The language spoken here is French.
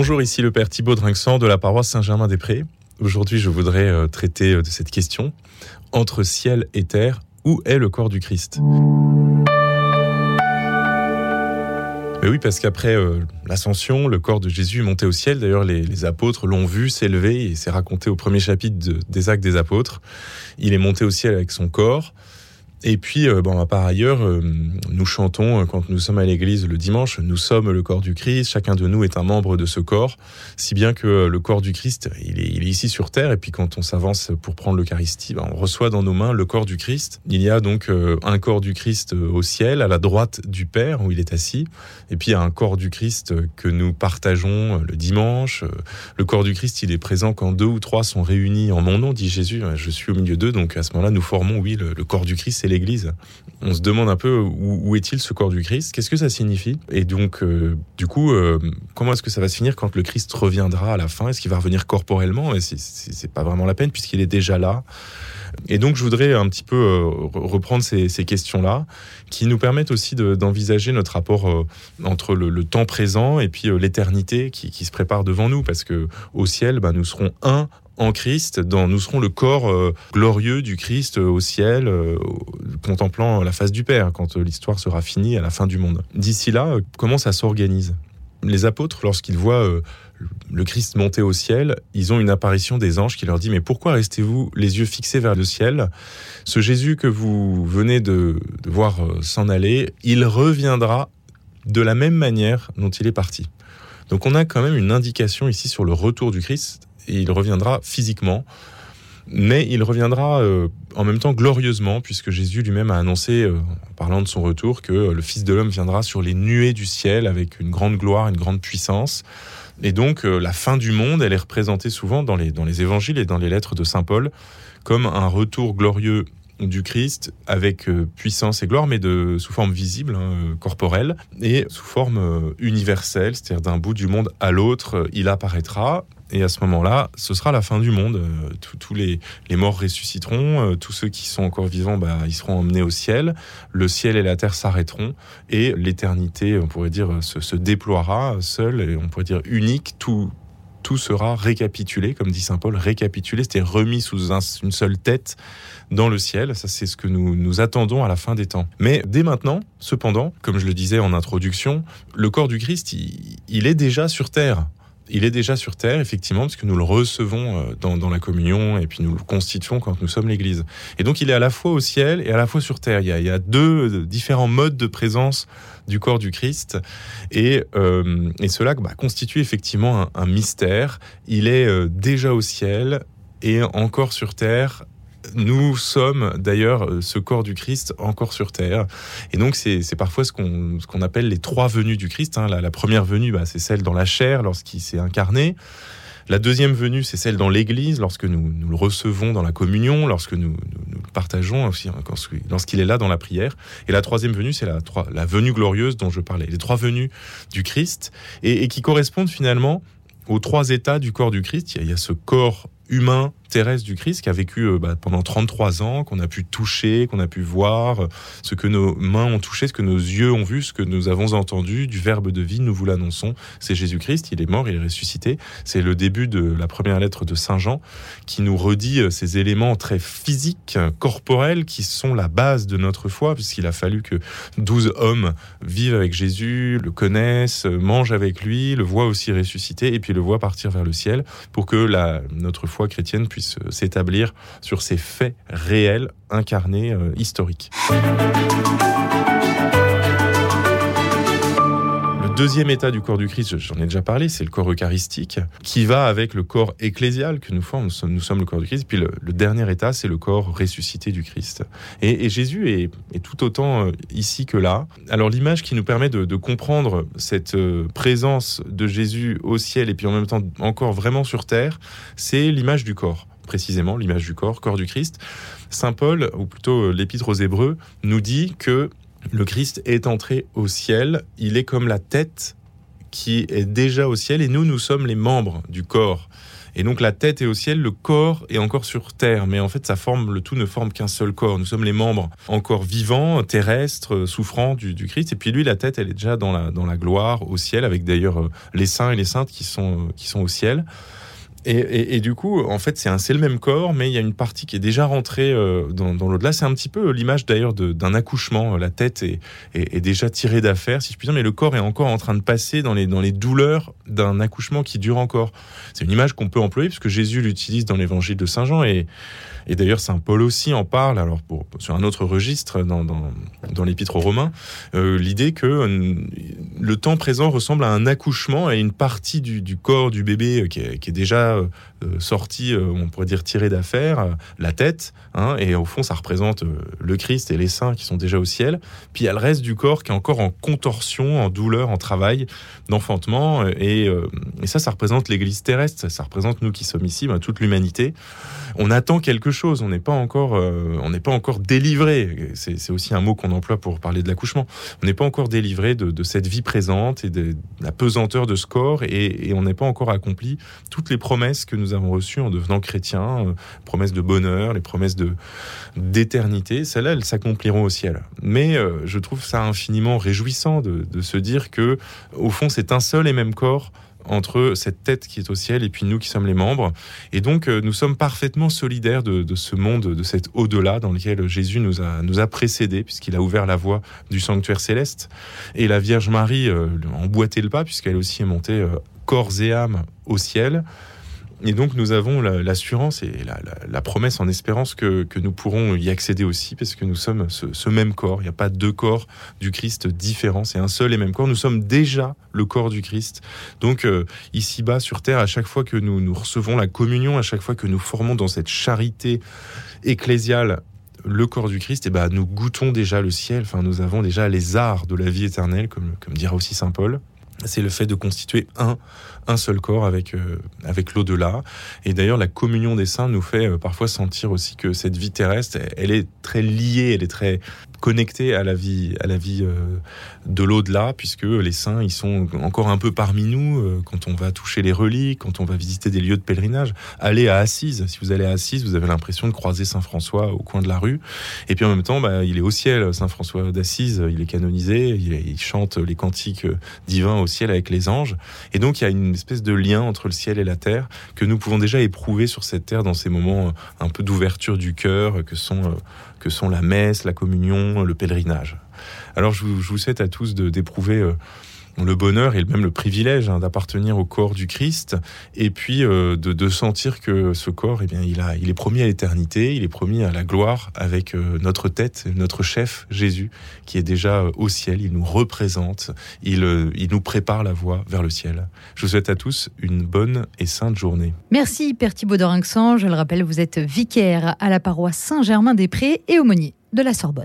Bonjour, ici le Père Thibaut Drinxan de la paroisse Saint-Germain-des-Prés. Aujourd'hui, je voudrais euh, traiter euh, de cette question. Entre ciel et terre, où est le corps du Christ? Mais oui, parce qu'après euh, l'ascension, le corps de Jésus est monté au ciel. D'ailleurs, les, apôtres l'ont vu s'élever et c'est raconté au premier chapitre des Actes des Apôtres. Il est monté au ciel avec son corps. Et puis, euh, bon, par ailleurs, euh, nous chantons euh, quand nous sommes à l'église le dimanche, nous sommes le corps du Christ, chacun de nous est un membre de ce corps, si bien que le corps du Christ, il est, ici sur terre, et puis quand on s'avance pour prendre l'Eucharistie, ben, on reçoit dans nos mains le corps du Christ. Il y a donc un corps du Christ au ciel, à la droite du Père, où il est assis, et puis il y a un corps du Christ que nous partageons le dimanche. Le corps du Christ, il est présent quand deux ou trois sont réunis en mon nom, dit Jésus, je suis au milieu d'eux, donc à ce moment-là, nous formons, oui, le, le corps du Christ, l'Église. On se demande un peu où, est-il ce corps du Christ Qu'est-ce que ça signifie Et donc, euh, du coup, euh, comment est-ce que ça va se finir quand le Christ reviendra à la fin Est-ce qu'il va revenir corporellement Et c'est pas vraiment la peine puisqu'il est déjà là. Et donc, je voudrais un petit peu euh, reprendre ces, questions-là, qui nous permettent aussi d'envisager notre rapport entre le, temps présent et puis l'éternité qui, se prépare devant nous, parce que au ciel, bah, nous serons un en Christ, dans, nous serons le corps euh, glorieux du Christ euh, au ciel, euh, contemplant la face du Père, quand l'histoire sera finie à la fin du monde. D'ici là, comment ça s'organise? Les apôtres, lorsqu'ils voient le Christ monter au ciel, ils ont une apparition des anges qui leur dit, mais pourquoi restez-vous les yeux fixés vers le ciel? Ce Jésus que vous venez de voir s'en aller, il reviendra de la même manière dont il est parti. Donc on a quand même une indication ici sur le retour du Christ il reviendra physiquement. Mais il reviendra euh, en même temps glorieusement, puisque Jésus lui-même a annoncé, euh, en parlant de son retour, que le Fils de l'homme viendra sur les nuées du ciel avec une grande gloire, une grande puissance. Et donc euh, la fin du monde, elle est représentée souvent dans les, dans les évangiles et dans les lettres de Saint Paul comme un retour glorieux du Christ avec puissance et gloire, mais de, sous forme visible, hein, corporelle, et sous forme universelle, c'est-à-dire d'un bout du monde à l'autre, il apparaîtra et à ce moment-là, ce sera la fin du monde. Euh, tous les, morts ressusciteront. Euh, tous ceux qui sont encore vivants, bah, ils seront emmenés au ciel. Le ciel et la terre s'arrêteront. Et l'éternité, on pourrait dire, se, déploiera seule, et on pourrait dire unique. Tout, tout sera récapitulé, comme dit Saint Paul, récapitulé, c'était remis sous une seule tête dans le ciel. Ça, c'est ce que nous, nous attendons à la fin des temps. Mais dès maintenant, cependant, comme je le disais en introduction, le corps du Christ, il est déjà sur terre il est déjà sur terre, effectivement, parce que nous le recevons euh, dans, la communion et puis nous le constituons quand nous sommes l'Église. Et donc il est à la fois au ciel et à la fois sur terre. Il y a, deux différents modes de présence du corps du Christ et, euh, cela bah, constitue effectivement un, mystère. Il est euh, déjà au ciel et encore sur terre nous sommes d'ailleurs euh, ce corps du Christ encore sur terre. Et donc c'est parfois ce qu'on appelle les trois venues du Christ. Hein. La, première venue, bah, c'est celle dans la chair lorsqu'il s'est incarné. La deuxième venue, c'est celle dans l'Église, lorsque nous, nous, le recevons dans la communion, lorsque nous, nous, le partageons aussi, hein, lorsqu'il est là dans la prière. Et la troisième venue, c'est la, la venue glorieuse dont je parlais. Les trois venues du Christ, et, qui correspondent finalement aux trois états du corps du Christ. Il y a ce corps humain terrestre du Christ qui a vécu euh, bah, pendant 33 ans, qu'on a pu toucher, qu'on a pu voir, euh, ce que nos mains ont touché, ce que nos yeux ont vu, ce que nous avons entendu, du Verbe de vie, nous vous l'annonçons. C'est Jésus-Christ, il est mort, il est ressuscité. C'est le début de la première lettre de Saint Jean qui nous redit euh, ces éléments très physiques, corporels, qui sont la base de notre foi, puisqu'il a fallu que 12 hommes vivent avec Jésus, le connaissent, mangent avec lui, le voient aussi ressuscité, et puis le voient partir vers le ciel, pour que la, notre foi chrétienne puisse s'établir sur ces faits réels, incarnés, euh, historiques. Deuxième état du corps du Christ, j'en ai déjà parlé, c'est le corps eucharistique, qui va avec le corps ecclésial que nous formons. Nous sommes, le corps du Christ. Puis le, dernier état, c'est le corps ressuscité du Christ. Et, Jésus est, tout autant euh, ici que là. Alors l'image qui nous permet de, comprendre cette euh, présence de Jésus au ciel et puis en même temps encore vraiment sur terre, c'est l'image du corps précisément l'image du corps, corps du Christ. Saint Paul, ou plutôt euh, l'épître aux Hébreux, nous dit que le Christ est entré au ciel, il est comme la tête qui est déjà au ciel et nous, nous sommes les membres du corps. Et donc la tête est au ciel, le corps est encore sur terre. Mais en fait, ça forme, le tout ne forme qu'un seul corps. Nous sommes les membres encore vivants, terrestres, souffrants du, Christ. Et puis lui, la tête, elle est déjà dans la, dans la gloire, au ciel, avec d'ailleurs euh, les saints et les saintes qui sont, qui sont au ciel. Et, du coup, en fait, c'est le même corps, mais il y a une partie qui est déjà rentrée euh, dans, l'au-delà. C'est un petit peu l'image d'ailleurs d'un accouchement. La tête est, est, déjà tirée d'affaire, si je puis dire, mais le corps est encore en train de passer dans les, dans les douleurs d'un accouchement qui dure encore. C'est une image qu'on peut employer puisque Jésus l'utilise dans l'évangile de Saint Jean et, et d'ailleurs Saint Paul aussi en parle, alors sur un autre registre dans, dans, dans l'épître aux Romains, euh, l'idée que euh, le temps présent ressemble à un accouchement et une partie du, corps du bébé qui est déjà euh, sortie, on pourrait dire tirée d'affaire, la tête, hein, et au fond ça représente le Christ et les saints qui sont déjà au ciel. Puis il y a le reste du corps qui est encore en contorsion, en douleur, en travail d'enfantement, et, et, ça, ça représente l'Église terrestre, ça, représente nous qui sommes ici, ben, toute l'humanité. On attend quelque chose, on n'est pas encore, on n'est pas encore délivré. C'est aussi un mot qu'on emploie pour parler de l'accouchement. On n'est pas encore délivré de, de, cette vie présente et de, la pesanteur de ce corps, et, et on n'est pas encore accompli toutes les promesses que nous avons reçues en devenant chrétiens, euh, promesses de bonheur, les promesses d'éternité. Celles-là, elles s'accompliront au ciel. Mais euh, je trouve ça infiniment réjouissant de, se dire que, au fond, c'est un seul et même corps entre cette tête qui est au ciel et puis nous qui sommes les membres. Et donc, euh, nous sommes parfaitement solidaires de, ce monde, de cet au-delà dans lequel Jésus nous a, nous a précédés, puisqu'il a ouvert la voie du sanctuaire céleste. Et la Vierge Marie euh, emboîtait le pas, puisqu'elle aussi est montée corps et âme au ciel. Et donc nous avons l'assurance et la, promesse en espérance que, nous pourrons y accéder aussi, parce que nous sommes ce, même corps. Il n'y a pas deux corps du Christ différents, c'est un seul et même corps. Nous sommes déjà le corps du Christ. Donc euh, ici-bas sur terre, à chaque fois que nous, recevons la communion, à chaque fois que nous formons dans cette charité ecclésiale le corps du Christ, eh ben, nous goûtons déjà le ciel. Enfin, nous avons déjà les arts de la vie éternelle, comme, comme dira aussi saint Paul c'est le fait de constituer un, un seul corps avec, euh, avec l'au-delà. Et d'ailleurs, la communion des saints nous fait euh, parfois sentir aussi que cette vie terrestre, elle est très liée, elle est très connectée à la vie, à la vie euh, de l'au-delà, puisque les saints, ils sont encore un peu parmi nous quand on va toucher les reliques, quand on va visiter des lieux de pèlerinage. Allez à Assise. Si vous allez à Assise, vous avez l'impression de croiser Saint François au coin de la rue. Et puis en même temps, bah, il est au ciel, Saint François d'Assise. Il est canonisé. Il, chante les cantiques divins ciel avec les anges. Et donc il y a une espèce de lien entre le ciel et la terre que nous pouvons déjà éprouver sur cette terre dans ces moments euh, un peu d'ouverture du cœur que sont, euh, que sont la messe, la communion, le pèlerinage. Alors je vous, souhaite à tous d'éprouver euh, le bonheur et même le privilège hein, d'appartenir au corps du Christ et puis euh, de, sentir que ce corps, eh bien, il, est promis à l'éternité, il est promis à la gloire avec euh, notre tête, notre chef Jésus qui est déjà euh, au ciel, il nous représente, il, il nous prépare la voie vers le ciel. Je vous souhaite à tous une bonne et sainte journée. Merci Père Thibault d'Orinxan, je le rappelle, vous êtes vicaire à la paroisse Saint-Germain-des-Prés et aumônier de la Sorbonne.